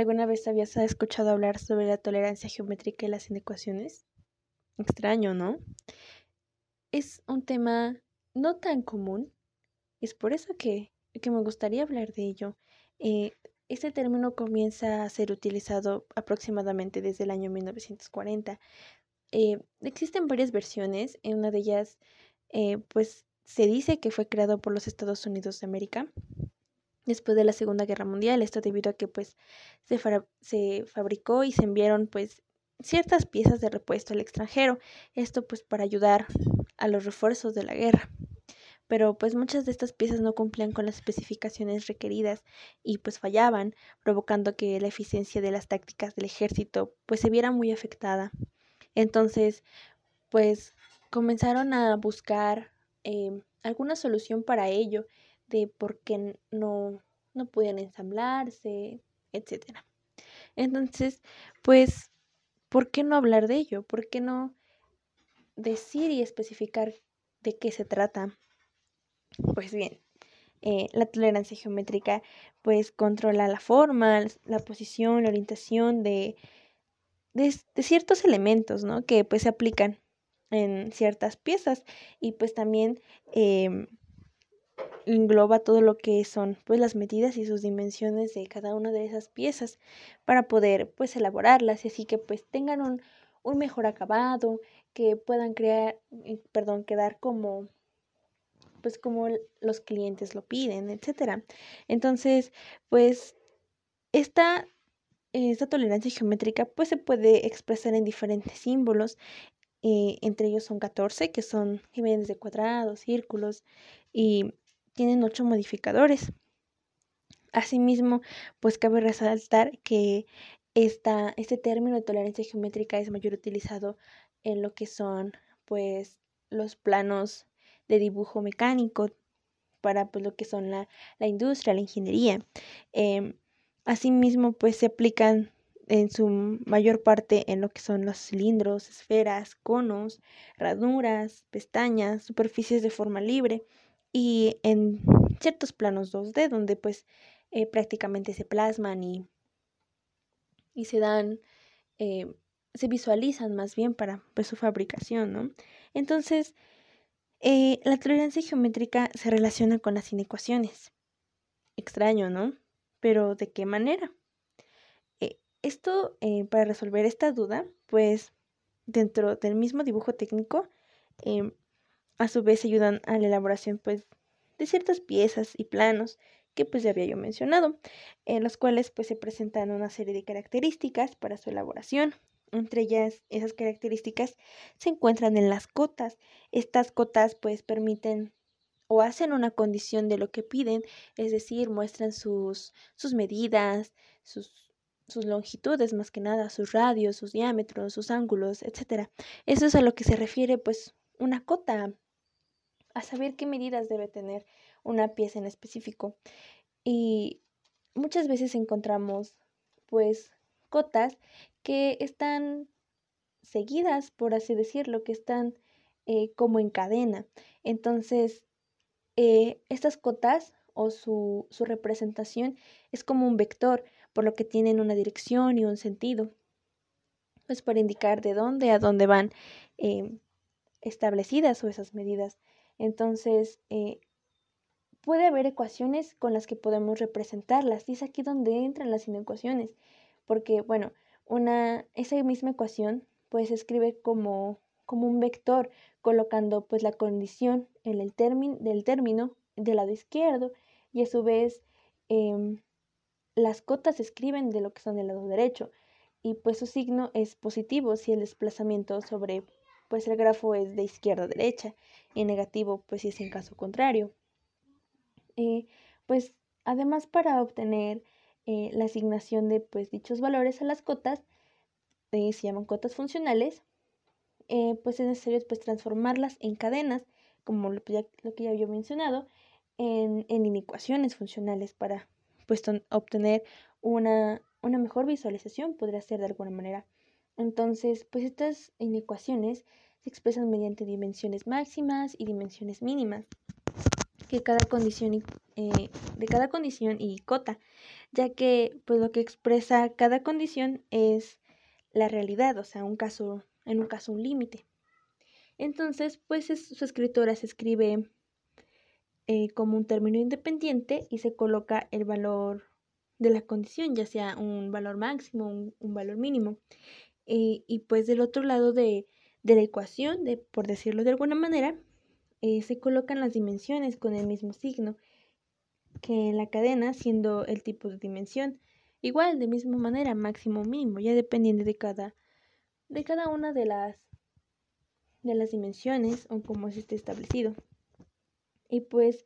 ¿Alguna vez habías escuchado hablar sobre la tolerancia geométrica y las inecuaciones? Extraño, ¿no? Es un tema no tan común. Es por eso que, que me gustaría hablar de ello. Eh, este término comienza a ser utilizado aproximadamente desde el año 1940. Eh, existen varias versiones. En una de ellas, eh, pues se dice que fue creado por los Estados Unidos de América después de la Segunda Guerra Mundial. Esto debido a que pues se, se fabricó y se enviaron pues ciertas piezas de repuesto al extranjero. Esto pues para ayudar a los refuerzos de la guerra. Pero pues muchas de estas piezas no cumplían con las especificaciones requeridas y pues fallaban, provocando que la eficiencia de las tácticas del ejército pues se viera muy afectada. Entonces pues comenzaron a buscar eh, alguna solución para ello de por qué no, no ensamblarse, etc. Entonces, pues, ¿por qué no hablar de ello? ¿Por qué no decir y especificar de qué se trata? Pues bien, eh, la tolerancia geométrica pues controla la forma, la posición, la orientación de, de, ciertos elementos, ¿no? Que pues se aplican en ciertas piezas y pues también em, engloba todo lo que son pues las medidas y sus dimensiones de cada una de esas piezas para poder pues elaborarlas y así que pues tengan un, un mejor acabado, que puedan crear, eh, perdón, quedar como pues como los clientes lo piden, etcétera. Entonces, pues esta esta tolerancia geométrica pues se puede expresar en diferentes símbolos, eh, entre ellos son 14 que son imágenes de cuadrados, círculos y tienen ocho modificadores. Asimismo, pues cabe resaltar que esta, este término de tolerancia geométrica es mayor utilizado en lo que son pues los planos de dibujo mecánico para pues lo que son la, industria, la ingeniería. Em, asimismo, pues se aplican en su mayor parte en lo que son los cilindros, esferas, conos, ranuras, pestañas, superficies de forma libre y en ciertos planos 2D donde pues eh, prácticamente se plasman y, y se dan, eh, se visualizan más bien para pues, su fabricación, ¿no? Entonces, eh, la tolerancia geométrica se relaciona con las inecuaciones. Extraño, ¿no? Pero ¿de qué manera? esto, para resolver esta duda, pues dentro del mismo dibujo técnico, em, a su vez ayudan a la elaboración pues de ciertas piezas y planos que pues ya había yo mencionado, en los cuales pues se presentan una serie de características para su elaboración. Entre ellas, esas características se encuentran en las cotas. Estas cotas pues permiten o hacen una condición de lo que piden, es decir, muestran sus, sus medidas, sus, sus longitudes más que nada, sus radios, sus diámetros, sus ángulos, etc. Eso es a lo que se refiere pues una cota a saber qué medidas debe tener una pieza en específico. Y muchas veces encontramos pues cotas que están seguidas, por así decirlo, que están eh, como en cadena. Entonces, eh, estas cotas o su, su, representación es como un vector, por lo que tienen una dirección y un sentido, pues para indicar de dónde a dónde van eh, establecidas o esas medidas. Entonces, eh, puede haber ecuaciones con las que podemos representarlas. Y es aquí donde entran las inecuaciones. Porque, bueno, una, esa misma ecuación pues se escribe como, como un vector, colocando pues la condición en el término, del término del lado izquierdo y a su vez em, las cotas se escriben de lo que son del lado derecho y pues su signo es positivo si el desplazamiento sobre pues el grafo es de izquierda a derecha y negativo pues si es en caso contrario. Eh, pues además para obtener eh, la asignación de pues dichos valores a las cotas, eh, se llaman cotas funcionales, pues es necesario pues transformarlas en cadenas, como lo, que ya había mencionado, en, en inecuaciones funcionales para pues obtener una, una mejor visualización, podría ser de alguna manera. Entonces, pues estas inecuaciones se expresan mediante dimensiones máximas y dimensiones mínimas. que cada condición eh, de cada condición y cota, ya que pues lo que expresa cada condición es la realidad, o sea, un caso, en un caso un límite. Entonces, pues su escritora se escribe eh, como un término independiente y se coloca el valor de la condición, ya sea un valor máximo, un, un valor mínimo. Eh, y pues del otro lado de, de, la ecuación, de, por decirlo de alguna manera, eh, se colocan las dimensiones con el mismo signo que en la cadena, siendo el tipo de dimensión. Igual, de misma manera, máximo o mínimo, ya dependiendo de cada, de cada una de las, de las dimensiones o cómo es este establecido. Y pues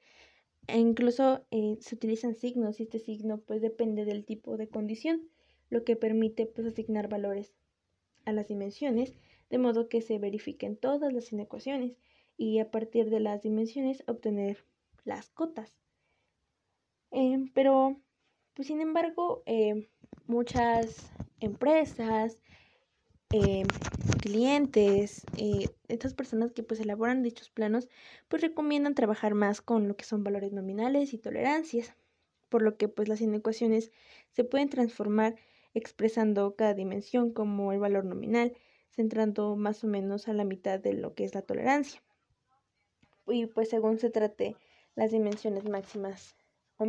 e incluso eh, se utilizan signos y este signo pues depende del tipo de condición, lo que permite pues asignar valores a las dimensiones de modo que se verifiquen todas las inecuaciones y a partir de las dimensiones obtener las cotas. Em, pero, pues sin embargo, em, muchas empresas, em, clientes, eh, estas personas que pues elaboran dichos planos, pues recomiendan trabajar más con lo que son valores nominales y tolerancias, por lo que pues las inecuaciones se pueden transformar expresando cada dimensión como el valor nominal, centrando más o menos a la mitad de lo que es la tolerancia. Y pues según se trate las dimensiones máximas o,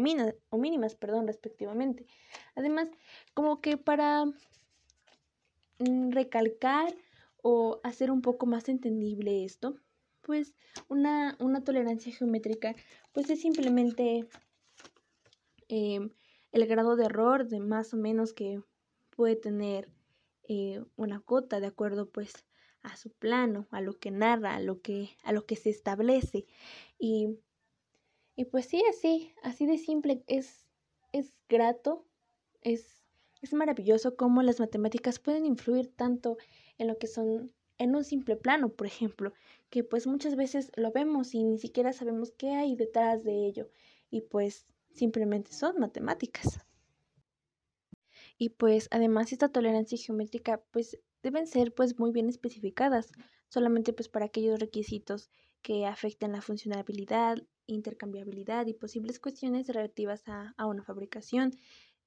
o mínimas, perdón, respectivamente. Además, como que para mm, recalcar o hacer un poco más entendible esto, pues una, una tolerancia geométrica pues es simplemente em, el grado de error de más o menos que puede tener eh, una cota de acuerdo pues a su plano, a lo que narra, a lo que, a lo que se establece. Y, y pues sí, así, así de simple, es, es grato, es, es maravilloso cómo las matemáticas pueden influir tanto en lo que son en un simple plano, por ejemplo, que pues muchas veces lo vemos y ni siquiera sabemos qué hay detrás de ello y pues simplemente son matemáticas. Y pues además esta tolerancia geométrica pues deben ser pues muy bien especificadas, solamente pues para aquellos requisitos que afecten la funcionalidad, intercambiabilidad y posibles cuestiones relativas a, a una fabricación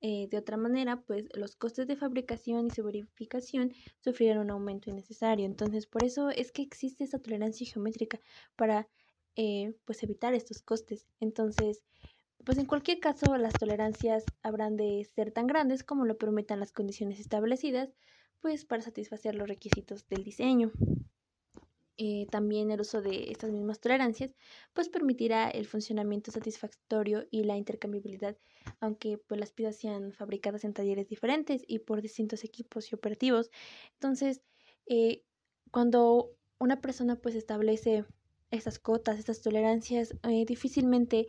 eh, de otra manera, pues los costes de fabricación y su verificación sufrieron un aumento innecesario. Entonces, por eso es que existe esa tolerancia geométrica para eh, pues evitar estos costes. Entonces, pues en cualquier caso, las tolerancias habrán de ser tan grandes como lo permitan las condiciones establecidas, pues para satisfacer los requisitos del diseño. Eh, también el uso de estas mismas tolerancias pues permitirá el funcionamiento satisfactorio y la intercambiabilidad, aunque pues las piezas sean fabricadas en talleres diferentes y por distintos equipos y operativos. Entonces, eh, cuando una persona pues establece estas cotas, estas tolerancias, eh, difícilmente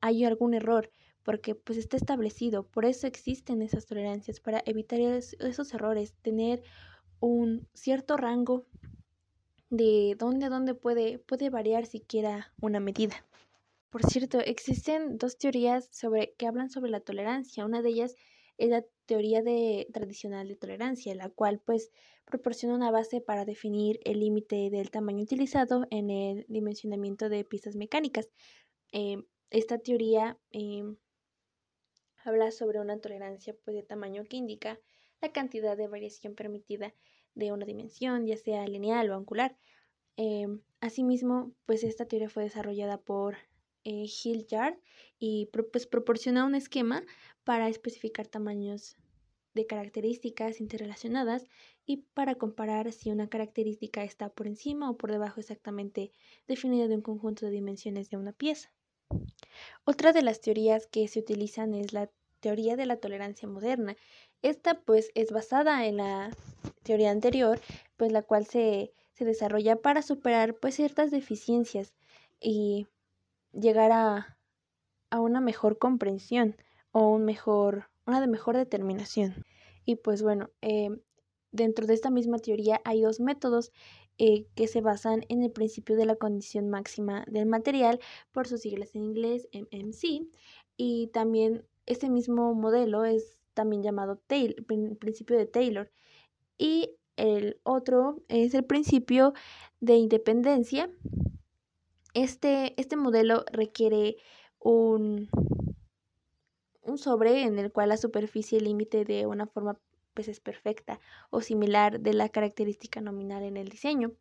hay algún error porque pues está establecido, por eso existen esas tolerancias, para evitar esos errores, tener un cierto rango de dónde dónde puede, puede variar siquiera una medida. Por cierto, existen dos teorías sobre, que hablan sobre la tolerancia. Una de ellas es la teoría de, tradicional de tolerancia, la cual pues proporciona una base para definir el límite del tamaño utilizado en el dimensionamiento de piezas mecánicas. Em, esta teoría em, habla sobre una tolerancia pues, de tamaño que indica la cantidad de variación permitida de una dimensión, ya sea lineal o angular. Em, asimismo, pues esta teoría fue desarrollada por eh, Hilliard y pues, proporciona un esquema para especificar tamaños de características interrelacionadas y para comparar si una característica está por encima o por debajo exactamente definida de un conjunto de dimensiones de una pieza. Otra de las teorías que se utilizan es la teoría de la tolerancia moderna. Esta pues es basada en la teoría anterior, pues la cual se, desarrolla para superar pues ciertas deficiencias y llegar a, una mejor comprensión o un mejor, una de mejor determinación. Y pues bueno, eh, dentro de esta misma teoría hay dos métodos eh, que se basan en el principio de la condición máxima del material, por sus siglas en inglés MMC, y también este mismo modelo es también llamado Taylor, principio de Taylor. Y el otro es el principio de independencia, Este, este modelo requiere un, un sobre en el cual la superficie límite de una forma pues es perfecta o similar de la característica nominal en el diseño,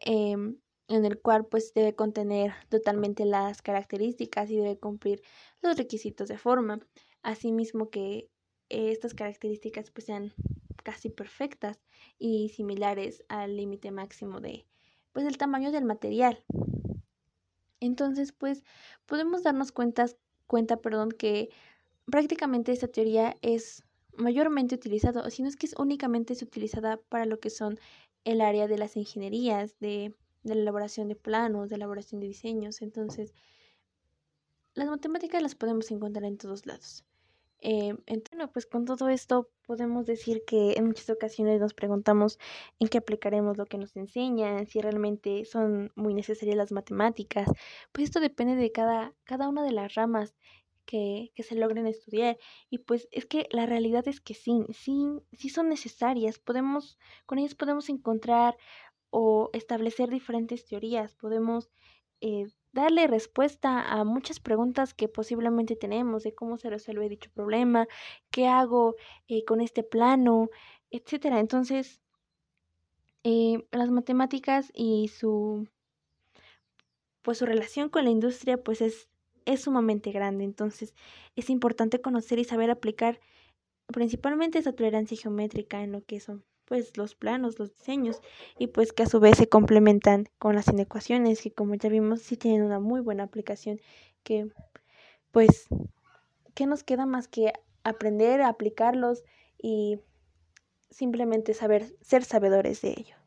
em, en el cual pues debe contener totalmente las características y debe cumplir los requisitos de forma, asimismo que estas características pues sean casi perfectas y similares al límite máximo de pues el tamaño del material. Entonces, pues podemos darnos cuenta, cuenta, perdón, que prácticamente esta teoría es mayormente utilizada, o si no es que es únicamente es utilizada para lo que son el área de las ingenierías, de, la elaboración de planos, de elaboración de diseños. Entonces, las matemáticas las podemos encontrar en todos lados. Eh, bueno, pues con todo esto podemos decir que en muchas ocasiones nos preguntamos en qué aplicaremos lo que nos enseñan, si realmente son muy necesarias las matemáticas. Pues esto depende de cada, cada una de las ramas que, se logren estudiar. Y pues es que la realidad es que sí, sí, sí son necesarias. Podemos, con ellas podemos encontrar o establecer diferentes teorías. Podemos eh, darle respuesta a muchas preguntas que posiblemente tenemos de cómo se resuelve dicho problema, qué hago eh, con este plano, etcétera. Entonces, eh, las matemáticas y su pues su relación con la industria pues es, es sumamente grande. Entonces, es importante conocer y saber aplicar principalmente esa tolerancia geométrica en lo que son pues los planos, los diseños y pues que a su vez se complementan con las inecuaciones que como ya vimos sí tienen una muy buena aplicación que pues ¿qué nos queda más que aprender a aplicarlos y simplemente saber ser sabedores de ello?